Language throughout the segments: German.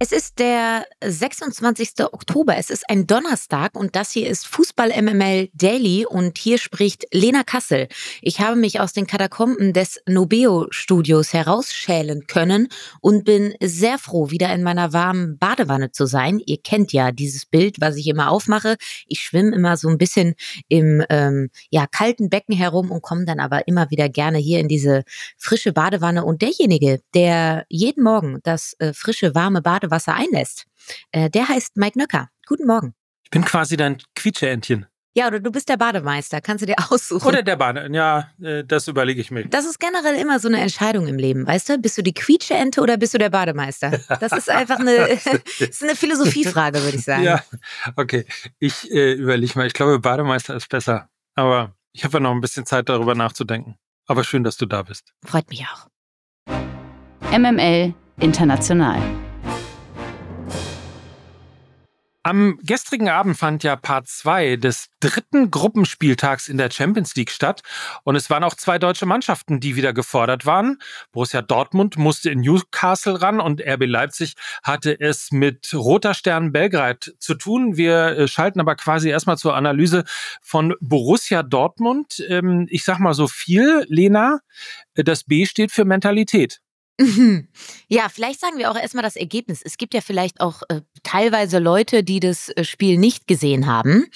Es ist der 26. Oktober, es ist ein Donnerstag und das hier ist Fußball MML Daily und hier spricht Lena Kassel. Ich habe mich aus den Katakomben des Nobeo Studios herausschälen können und bin sehr froh, wieder in meiner warmen Badewanne zu sein. Ihr kennt ja dieses Bild, was ich immer aufmache. Ich schwimme immer so ein bisschen im ähm, ja, kalten Becken herum und komme dann aber immer wieder gerne hier in diese frische Badewanne und derjenige, der jeden Morgen das äh, frische, warme Badewanne Wasser einlässt. Äh, der heißt Mike Nöcker. Guten Morgen. Ich bin quasi dein Quietscheentchen. Ja, oder du bist der Bademeister, kannst du dir aussuchen. Oder der Bade, ja, äh, das überlege ich mir. Das ist generell immer so eine Entscheidung im Leben, weißt du? Bist du die Quietscheente oder bist du der Bademeister? Das ist einfach eine, ist eine Philosophiefrage, würde ich sagen. Ja, okay. Ich äh, überlege mal, ich glaube, Bademeister ist besser. Aber ich habe ja noch ein bisschen Zeit, darüber nachzudenken. Aber schön, dass du da bist. Freut mich auch. MML International. Am gestrigen Abend fand ja Part 2 des dritten Gruppenspieltags in der Champions League statt und es waren auch zwei deutsche Mannschaften, die wieder gefordert waren. Borussia Dortmund musste in Newcastle ran und RB Leipzig hatte es mit Roter Stern Belgrad zu tun. Wir äh, schalten aber quasi erstmal zur Analyse von Borussia Dortmund. Ähm, ich sag mal so viel, Lena, äh, das B steht für Mentalität. Mhm. Ja, vielleicht sagen wir auch erstmal das Ergebnis. Es gibt ja vielleicht auch äh, teilweise Leute, die das äh, Spiel nicht gesehen haben.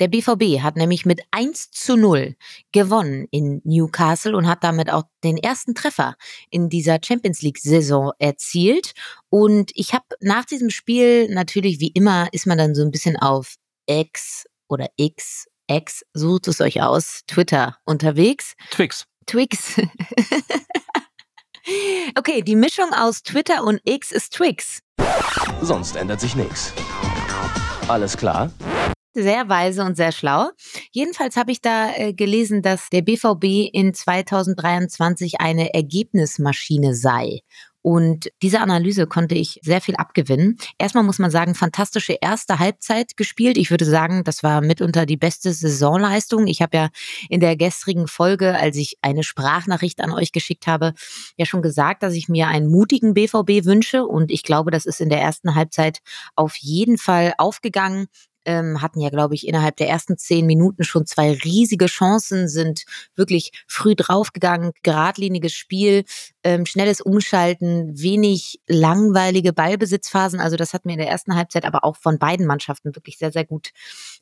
Der BVB hat nämlich mit 1 zu 0 gewonnen in Newcastle und hat damit auch den ersten Treffer in dieser Champions League-Saison erzielt. Und ich habe nach diesem Spiel natürlich, wie immer, ist man dann so ein bisschen auf X oder X, X, sucht es euch aus, Twitter unterwegs. Twix. Twix. Okay, die Mischung aus Twitter und X ist Twix. Sonst ändert sich nichts. Alles klar? Sehr weise und sehr schlau. Jedenfalls habe ich da äh, gelesen, dass der BVB in 2023 eine Ergebnismaschine sei. Und diese Analyse konnte ich sehr viel abgewinnen. Erstmal muss man sagen, fantastische erste Halbzeit gespielt. Ich würde sagen, das war mitunter die beste Saisonleistung. Ich habe ja in der gestrigen Folge, als ich eine Sprachnachricht an euch geschickt habe, ja schon gesagt, dass ich mir einen mutigen BVB wünsche. Und ich glaube, das ist in der ersten Halbzeit auf jeden Fall aufgegangen ähm, hatten ja, glaube ich, innerhalb der ersten zehn Minuten schon zwei riesige Chancen, sind wirklich früh draufgegangen, geradliniges Spiel, ähm, schnelles Umschalten, wenig langweilige Ballbesitzphasen. Also das hat mir in der ersten Halbzeit aber auch von beiden Mannschaften wirklich sehr, sehr gut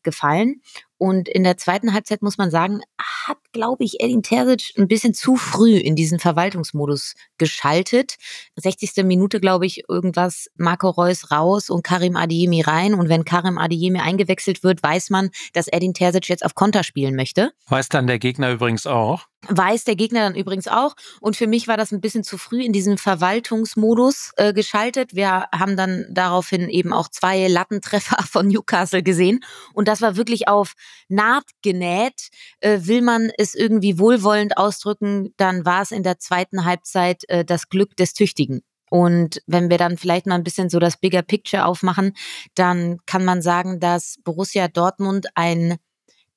gefallen. Und in der zweiten Halbzeit muss man sagen, hat, glaube ich, Edin Terzic ein bisschen zu früh in diesen Verwaltungsmodus geschaltet. 60. Minute, glaube ich, irgendwas Marco Reus raus und Karim Adiemi rein. Und wenn Karim Adiemi eingewechselt wird, weiß man, dass Edin Terzic jetzt auf Konter spielen möchte. Weiß dann der Gegner übrigens auch. Weiß der Gegner dann übrigens auch. Und für mich war das ein bisschen zu früh in diesem Verwaltungsmodus äh, geschaltet. Wir haben dann daraufhin eben auch zwei Lattentreffer von Newcastle gesehen. Und das war wirklich auf Naht genäht. Äh, will man es irgendwie wohlwollend ausdrücken, dann war es in der zweiten Halbzeit äh, das Glück des Tüchtigen. Und wenn wir dann vielleicht mal ein bisschen so das Bigger Picture aufmachen, dann kann man sagen, dass Borussia Dortmund einen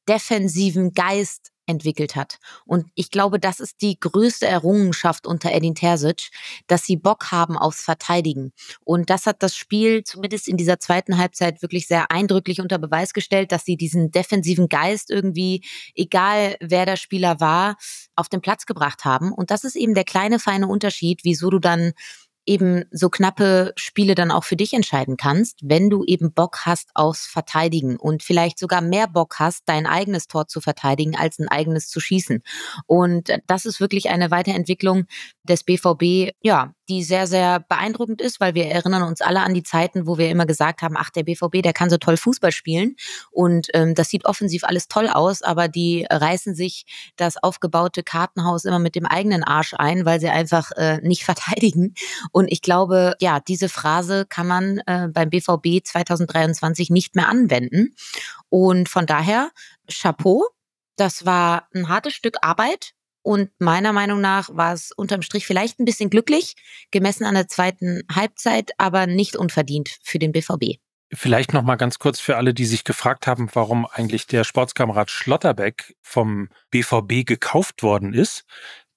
defensiven Geist entwickelt hat. Und ich glaube, das ist die größte Errungenschaft unter Edin Terzic, dass sie Bock haben aufs Verteidigen. Und das hat das Spiel zumindest in dieser zweiten Halbzeit wirklich sehr eindrücklich unter Beweis gestellt, dass sie diesen defensiven Geist irgendwie, egal wer der Spieler war, auf den Platz gebracht haben. Und das ist eben der kleine, feine Unterschied, wieso du dann eben so knappe Spiele dann auch für dich entscheiden kannst, wenn du eben Bock hast aufs Verteidigen und vielleicht sogar mehr Bock hast, dein eigenes Tor zu verteidigen, als ein eigenes zu schießen. Und das ist wirklich eine Weiterentwicklung des BVB, ja, die sehr, sehr beeindruckend ist, weil wir erinnern uns alle an die Zeiten, wo wir immer gesagt haben, ach, der BVB, der kann so toll Fußball spielen und ähm, das sieht offensiv alles toll aus, aber die reißen sich das aufgebaute Kartenhaus immer mit dem eigenen Arsch ein, weil sie einfach äh, nicht verteidigen. Und ich glaube, ja, diese Phrase kann man äh, beim BVB 2023 nicht mehr anwenden. Und von daher, Chapeau, das war ein hartes Stück Arbeit, und meiner Meinung nach war es unterm Strich vielleicht ein bisschen glücklich, gemessen an der zweiten Halbzeit, aber nicht unverdient für den BVB. Vielleicht noch mal ganz kurz für alle, die sich gefragt haben, warum eigentlich der Sportskamerad Schlotterbeck vom BVB gekauft worden ist.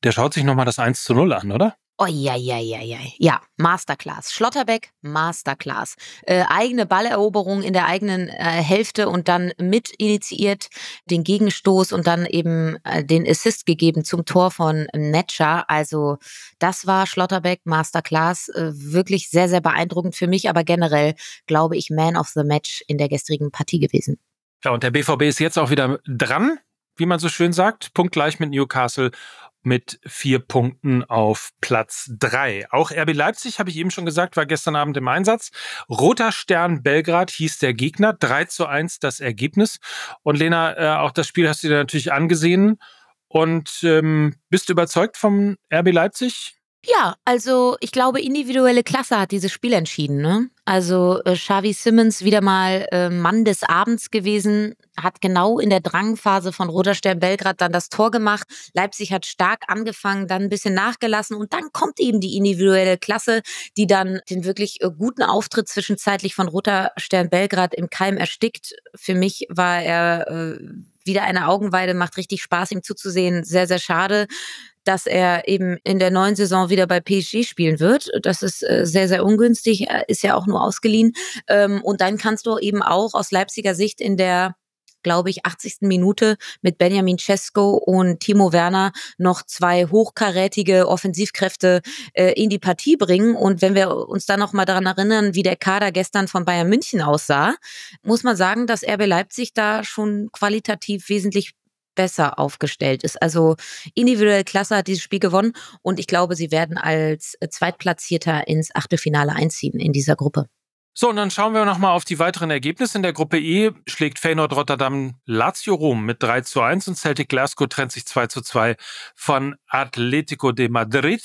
Der schaut sich noch mal das 1 zu 0 an, oder? Ja. Ja, Masterclass. Schlotterbeck, Masterclass. Äh, eigene Balleroberung in der eigenen äh, Hälfte und dann mit initiiert den Gegenstoß und dann eben äh, den Assist gegeben zum Tor von Netscher. Also das war Schlotterbeck, Masterclass. Äh, wirklich sehr, sehr beeindruckend für mich, aber generell glaube ich Man of the Match in der gestrigen Partie gewesen. Ja, und der BVB ist jetzt auch wieder dran, wie man so schön sagt, punktgleich mit Newcastle mit vier Punkten auf Platz drei. Auch RB Leipzig, habe ich eben schon gesagt, war gestern Abend im Einsatz. Roter Stern Belgrad hieß der Gegner. 3 zu 1 das Ergebnis. Und Lena, äh, auch das Spiel hast du dir natürlich angesehen. Und ähm, bist du überzeugt vom RB Leipzig? Ja, also ich glaube, individuelle Klasse hat dieses Spiel entschieden. Ne? Also äh, Xavi Simmons wieder mal äh, Mann des Abends gewesen, hat genau in der Drangphase von Roter Stern Belgrad dann das Tor gemacht. Leipzig hat stark angefangen, dann ein bisschen nachgelassen und dann kommt eben die individuelle Klasse, die dann den wirklich äh, guten Auftritt zwischenzeitlich von Roter Stern Belgrad im Keim erstickt. Für mich war er äh, wieder eine Augenweide, macht richtig Spaß, ihm zuzusehen. Sehr, sehr schade dass er eben in der neuen Saison wieder bei PSG spielen wird. Das ist äh, sehr, sehr ungünstig, er ist ja auch nur ausgeliehen. Ähm, und dann kannst du eben auch aus Leipziger Sicht in der glaube ich, 80. Minute mit Benjamin Cesco und Timo Werner noch zwei hochkarätige Offensivkräfte äh, in die Partie bringen. Und wenn wir uns dann noch mal daran erinnern, wie der Kader gestern von Bayern München aussah, muss man sagen, dass RB Leipzig da schon qualitativ wesentlich besser aufgestellt ist. Also individuell klasse hat dieses Spiel gewonnen und ich glaube, sie werden als äh, Zweitplatzierter ins Achtelfinale einziehen in dieser Gruppe. So, und dann schauen wir nochmal auf die weiteren Ergebnisse. In der Gruppe E schlägt Feyenoord Rotterdam Lazio Rom mit 3 zu 1 und Celtic Glasgow trennt sich 2 zu 2 von Atletico de Madrid.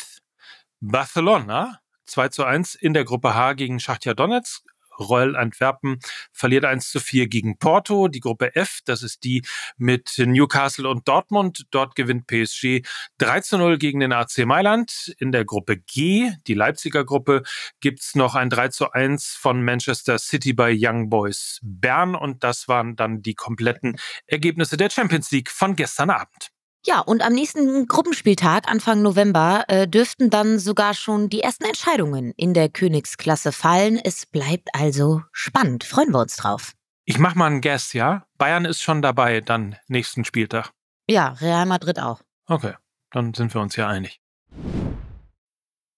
Barcelona 2 zu 1 in der Gruppe H gegen Schachtja Donetsk. Royal Antwerpen verliert 1 zu 4 gegen Porto. Die Gruppe F, das ist die mit Newcastle und Dortmund. Dort gewinnt PSG 3 zu 0 gegen den AC Mailand. In der Gruppe G, die Leipziger Gruppe, gibt's noch ein 3 zu 1 von Manchester City bei Young Boys Bern. Und das waren dann die kompletten Ergebnisse der Champions League von gestern Abend. Ja, und am nächsten Gruppenspieltag, Anfang November, äh, dürften dann sogar schon die ersten Entscheidungen in der Königsklasse fallen. Es bleibt also spannend. Freuen wir uns drauf. Ich mach mal einen Guess, ja? Bayern ist schon dabei, dann nächsten Spieltag. Ja, Real Madrid auch. Okay, dann sind wir uns ja einig.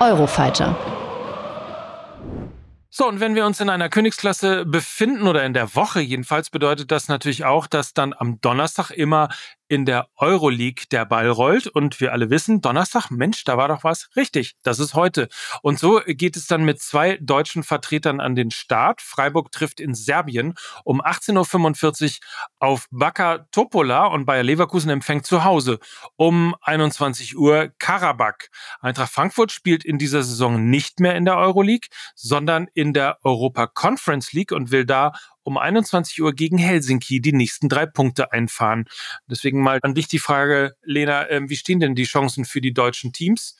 Eurofighter. So, und wenn wir uns in einer Königsklasse befinden oder in der Woche jedenfalls, bedeutet das natürlich auch, dass dann am Donnerstag immer in der Euroleague der Ball rollt. Und wir alle wissen, Donnerstag, Mensch, da war doch was. Richtig, das ist heute. Und so geht es dann mit zwei deutschen Vertretern an den Start. Freiburg trifft in Serbien um 18.45 Uhr auf Baka Topola und Bayer Leverkusen empfängt zu Hause um 21 Uhr Karabakh. Eintracht Frankfurt spielt in dieser Saison nicht mehr in der Euroleague, sondern in der Europa Conference League und will da um 21 Uhr gegen Helsinki die nächsten drei Punkte einfahren. Deswegen mal an dich die Frage, Lena, äh, wie stehen denn die Chancen für die deutschen Teams?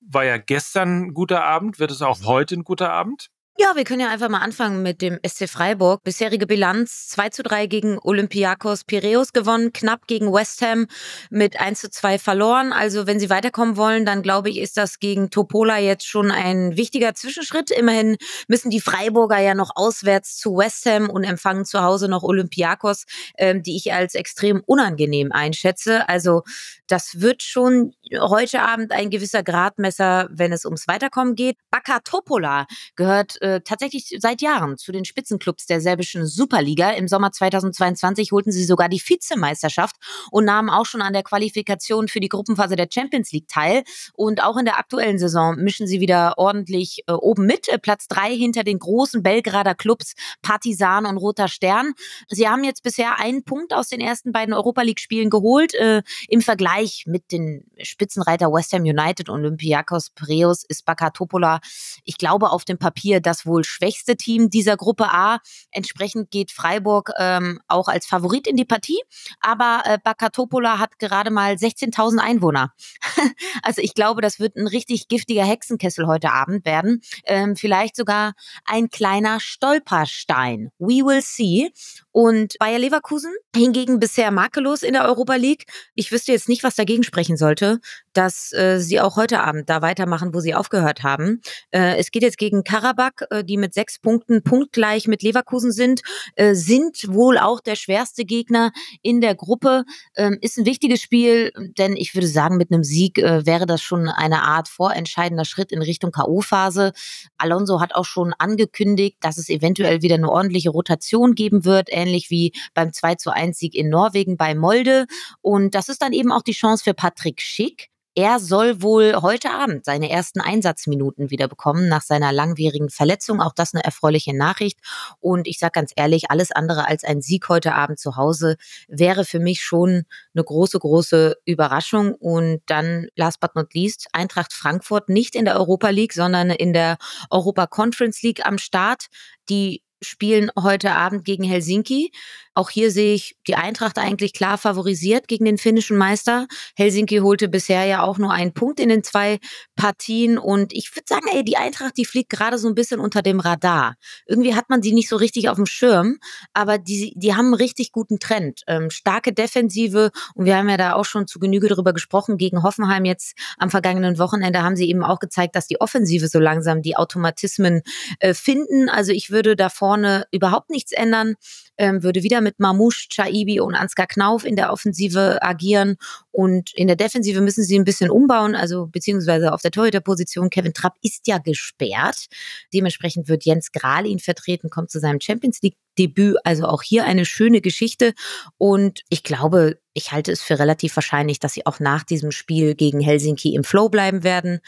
War ja gestern ein guter Abend, wird es auch heute ein guter Abend? Ja, wir können ja einfach mal anfangen mit dem SC Freiburg. Bisherige Bilanz 2 zu 3 gegen Olympiakos Piraeus gewonnen, knapp gegen West Ham mit 1 zu 2 verloren. Also wenn sie weiterkommen wollen, dann glaube ich, ist das gegen Topola jetzt schon ein wichtiger Zwischenschritt. Immerhin müssen die Freiburger ja noch auswärts zu West Ham und empfangen zu Hause noch Olympiakos, ähm, die ich als extrem unangenehm einschätze. Also das wird schon heute Abend ein gewisser Gradmesser, wenn es ums Weiterkommen geht. Baka Topola gehört äh, tatsächlich seit Jahren zu den Spitzenclubs der serbischen Superliga. Im Sommer 2022 holten sie sogar die Vizemeisterschaft und nahmen auch schon an der Qualifikation für die Gruppenphase der Champions League teil. Und auch in der aktuellen Saison mischen sie wieder ordentlich äh, oben mit. Äh, Platz drei hinter den großen Belgrader Clubs Partizan und Roter Stern. Sie haben jetzt bisher einen Punkt aus den ersten beiden Europa League-Spielen geholt. Äh, Im Vergleich mit den Spitzenreiter West Ham United Olympiakos Piraeus ist Bakatopola, ich glaube, auf dem Papier das wohl schwächste Team dieser Gruppe A. Entsprechend geht Freiburg ähm, auch als Favorit in die Partie. Aber äh, Bakatopola hat gerade mal 16.000 Einwohner. also ich glaube, das wird ein richtig giftiger Hexenkessel heute Abend werden. Ähm, vielleicht sogar ein kleiner Stolperstein. We will see. Und Bayer Leverkusen hingegen bisher makellos in der Europa League. Ich wüsste jetzt nicht, was dagegen sprechen sollte, dass äh, sie auch heute Abend da weitermachen, wo sie aufgehört haben. Äh, es geht jetzt gegen Karabakh, äh, die mit sechs Punkten punktgleich mit Leverkusen sind, äh, sind wohl auch der schwerste Gegner in der Gruppe. Ähm, ist ein wichtiges Spiel, denn ich würde sagen, mit einem Sieg äh, wäre das schon eine Art vorentscheidender Schritt in Richtung K.O.-Phase. Alonso hat auch schon angekündigt, dass es eventuell wieder eine ordentliche Rotation geben wird. Er ähnlich wie beim 2 zu 1 Sieg in Norwegen bei Molde. Und das ist dann eben auch die Chance für Patrick Schick. Er soll wohl heute Abend seine ersten Einsatzminuten wieder bekommen nach seiner langwierigen Verletzung. Auch das eine erfreuliche Nachricht. Und ich sage ganz ehrlich, alles andere als ein Sieg heute Abend zu Hause wäre für mich schon eine große, große Überraschung. Und dann, last but not least, Eintracht Frankfurt nicht in der Europa League, sondern in der Europa Conference League am Start. Die spielen heute Abend gegen Helsinki. Auch hier sehe ich die Eintracht eigentlich klar favorisiert gegen den finnischen Meister. Helsinki holte bisher ja auch nur einen Punkt in den zwei Partien und ich würde sagen, ey, die Eintracht, die fliegt gerade so ein bisschen unter dem Radar. Irgendwie hat man sie nicht so richtig auf dem Schirm, aber die, die haben einen richtig guten Trend. Ähm, starke Defensive und wir haben ja da auch schon zu Genüge darüber gesprochen. Gegen Hoffenheim jetzt am vergangenen Wochenende haben sie eben auch gezeigt, dass die Offensive so langsam die Automatismen äh, finden. Also ich würde da vorne überhaupt nichts ändern, ähm, würde wieder mit Mamouche, Chaibi und Ansgar Knauf in der Offensive agieren. Und in der Defensive müssen sie ein bisschen umbauen, also beziehungsweise auf der Torhüterposition. Kevin Trapp ist ja gesperrt. Dementsprechend wird Jens Grahl ihn vertreten, kommt zu seinem Champions League Debüt. Also auch hier eine schöne Geschichte. Und ich glaube, ich halte es für relativ wahrscheinlich, dass sie auch nach diesem Spiel gegen Helsinki im Flow bleiben werden.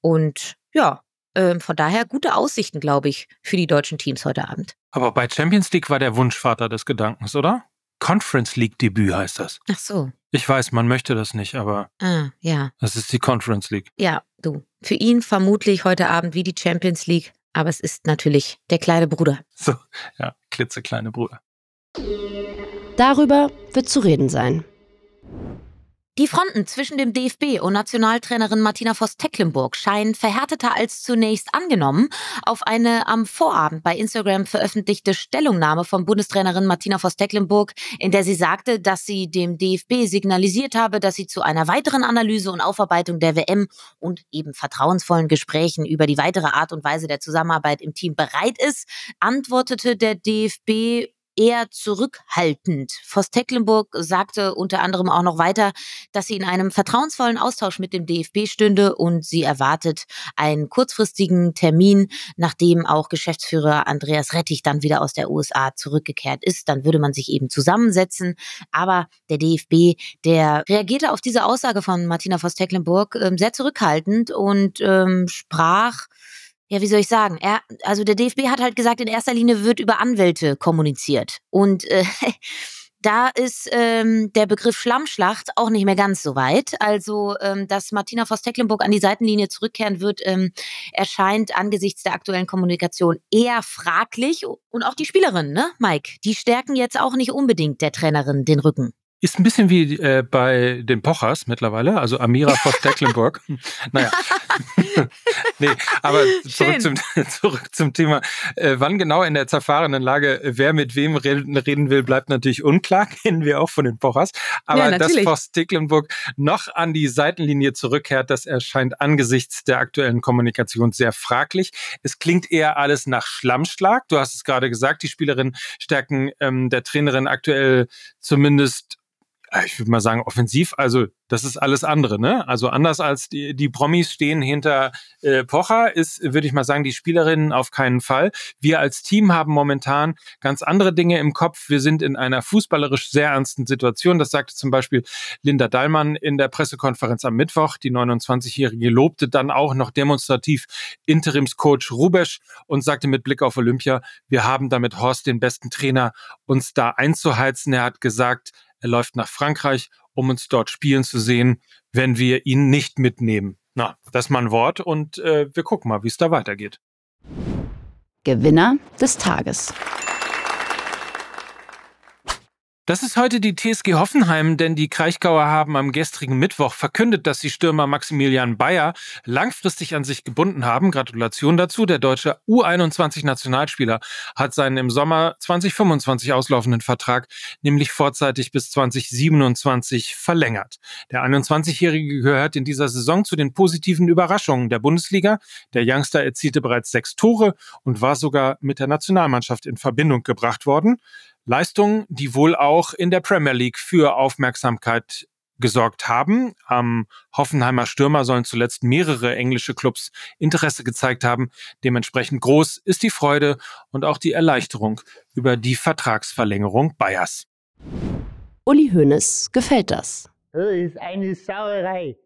Und ja, ähm, von daher gute Aussichten, glaube ich, für die deutschen Teams heute Abend. Aber bei Champions League war der Wunschvater des Gedankens, oder? Conference League Debüt heißt das. Ach so. Ich weiß, man möchte das nicht, aber Ah, ja. das ist die Conference League. Ja, du. Für ihn vermutlich heute Abend wie die Champions League, aber es ist natürlich der kleine Bruder. So, ja, klitzekleine Bruder. Darüber wird zu reden sein. Die Fronten zwischen dem DFB und Nationaltrainerin Martina Voss-Tecklenburg scheinen verhärteter als zunächst angenommen. Auf eine am Vorabend bei Instagram veröffentlichte Stellungnahme von Bundestrainerin Martina Voss-Tecklenburg, in der sie sagte, dass sie dem DFB signalisiert habe, dass sie zu einer weiteren Analyse und Aufarbeitung der WM und eben vertrauensvollen Gesprächen über die weitere Art und Weise der Zusammenarbeit im Team bereit ist, antwortete der DFB eher zurückhaltend. Voss Tecklenburg sagte unter anderem auch noch weiter, dass sie in einem vertrauensvollen Austausch mit dem DFB stünde und sie erwartet einen kurzfristigen Termin, nachdem auch Geschäftsführer Andreas Rettich dann wieder aus der USA zurückgekehrt ist. Dann würde man sich eben zusammensetzen. Aber der DFB, der reagierte auf diese Aussage von Martina Voss Tecklenburg äh, sehr zurückhaltend und ähm, sprach ja, wie soll ich sagen? Er, also der DFB hat halt gesagt, in erster Linie wird über Anwälte kommuniziert. Und äh, da ist ähm, der Begriff Schlammschlacht auch nicht mehr ganz so weit. Also, ähm, dass Martina Voss-Tecklenburg an die Seitenlinie zurückkehren wird, ähm, erscheint angesichts der aktuellen Kommunikation eher fraglich. Und auch die Spielerinnen, ne, Mike, die stärken jetzt auch nicht unbedingt der Trainerin den Rücken. Ist ein bisschen wie äh, bei den Pochers mittlerweile, also Amira Voss-Tecklenburg. naja. nee, aber zurück zum, zurück zum Thema. Äh, wann genau in der zerfahrenen Lage wer mit wem reden, reden will, bleibt natürlich unklar, kennen wir auch von den Pochers. Aber Ja, dass natürlich. Voss-Tecklenburg noch an die Seitenlinie zurückkehrt, das erscheint angesichts der aktuellen Kommunikation sehr fraglich. Es klingt eher alles nach Schlammschlag. Du hast es gerade gesagt, die Spielerinnen stärken ähm, der Trainerin aktuell zumindest Äh, ich würde mal sagen, offensiv, also das ist alles andere, ne? Also anders als die, die Promis stehen hinter äh, Pocher, ist, würde ich mal sagen, die Spielerinnen auf keinen Fall. Wir als Team haben momentan ganz andere Dinge im Kopf. Wir sind in einer fußballerisch sehr ernsten Situation. Das sagte zum Beispiel Linda Dallmann in der Pressekonferenz am Mittwoch. Die 29-Jährige lobte dann auch noch demonstrativ Interimscoach Rubesch und sagte mit Blick auf Olympia, wir haben damit Horst den besten Trainer, uns da einzuheizen. Er hat gesagt, er läuft nach Frankreich, um uns dort spielen zu sehen, wenn wir ihn nicht mitnehmen. Na, das ist mal ein Wort und äh, wir gucken mal, wie es da weitergeht. Gewinner des Tages. Das ist heute die TSG Hoffenheim, denn die Kraichgauer haben am gestrigen Mittwoch verkündet, dass sie Stürmer Maximilian Bayer langfristig an sich gebunden haben. Gratulation dazu. Der deutsche U21-Nationalspieler hat seinen im Sommer 2025 auslaufenden Vertrag nämlich vorzeitig bis 2027 verlängert. Der 21-Jährige gehört in dieser Saison zu den positiven Überraschungen der Bundesliga. Der Youngster erzielte bereits sechs Tore und war sogar mit der Nationalmannschaft in Verbindung gebracht worden. Leistungen, die wohl auch in der Premier League für Aufmerksamkeit gesorgt haben. Am Hoffenheimer Stürmer sollen zuletzt mehrere englische Clubs Interesse gezeigt haben. Dementsprechend groß ist die Freude und auch die Erleichterung über die Vertragsverlängerung Bayers. Uli Hoeneß gefällt das. Das ist eine Sauerei.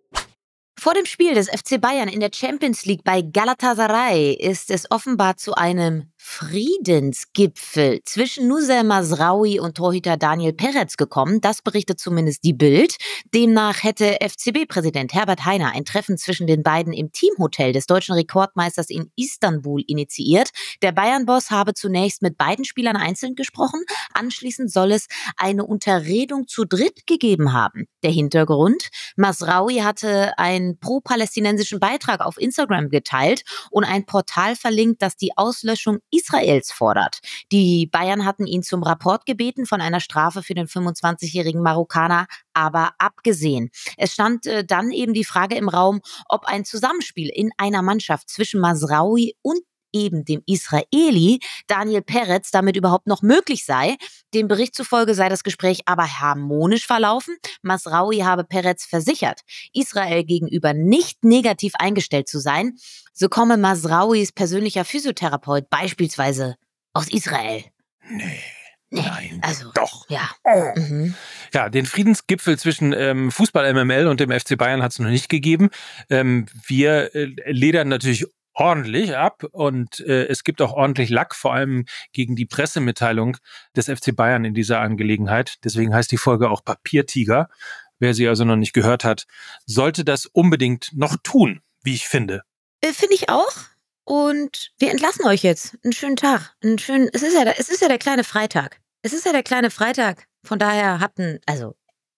Vor dem Spiel des FC Bayern in der Champions League bei Galatasaray ist es offenbar zu einem Friedensgipfel zwischen Nusel Masraoui und Torhüter Daniel Peretz gekommen. Das berichtet zumindest die Bild. Demnach hätte FCB-Präsident Herbert Heiner ein Treffen zwischen den beiden im Teamhotel des deutschen Rekordmeisters in Istanbul initiiert. Der Bayern-Boss habe zunächst mit beiden Spielern einzeln gesprochen. Anschließend soll es eine Unterredung zu dritt gegeben haben. Der Hintergrund? Masraoui hatte einen pro-palästinensischen Beitrag auf Instagram geteilt und ein Portal verlinkt, das die Auslöschung Israels fordert. Die Bayern hatten ihn zum Rapport gebeten von einer Strafe für den 25-jährigen Marokkaner, aber abgesehen. Es stand äh, dann eben die Frage im Raum, ob ein Zusammenspiel in einer Mannschaft zwischen Masraoui und eben dem Israeli Daniel Peretz damit überhaupt noch möglich sei. Dem Bericht zufolge sei das Gespräch aber harmonisch verlaufen. Masraoui habe Peretz versichert, Israel gegenüber nicht negativ eingestellt zu sein. So komme Masrauis persönlicher Physiotherapeut beispielsweise aus Israel. Nee. Nee, Nein, also doch. ja. Oh. Mhm. Ja, den Friedensgipfel zwischen ähm, Fußball MML und dem FC Bayern hat es noch nicht gegeben. Ähm, wir äh, ledern natürlich ordentlich ab und äh, es gibt auch ordentlich Lack, vor allem gegen die Pressemitteilung des FC Bayern in dieser Angelegenheit. Deswegen heißt die Folge auch Papiertiger. Wer sie also noch nicht gehört hat, sollte das unbedingt noch tun, wie ich finde. Äh, Finde ich auch. Und wir entlassen euch jetzt. Einen schönen Tag. Einen schönen, es ist ja, der- es ist ja der kleine Freitag. Es ist ja der kleine Freitag. Von daher habt einen, also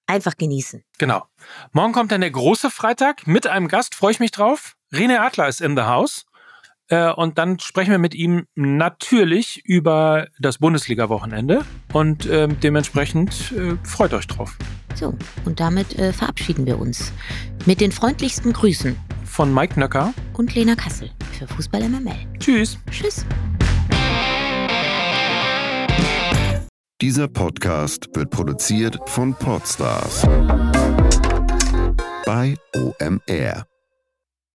einfach genießen. Genau. Morgen kommt dann der große Freitag mit einem Gast, freue ich mich drauf. Rene Adler ist in the house. Äh, und dann sprechen wir mit ihm natürlich über das Bundesliga-Wochenende. Und ähm, dementsprechend äh, freut euch drauf. So, und damit äh, verabschieden wir uns. Mit den freundlichsten Grüßen Von Mike Nöcker. und Lena Kassel für Fußball MML. Tschüss. Tschüss. Dieser Podcast wird produziert von Podstars bei OMR.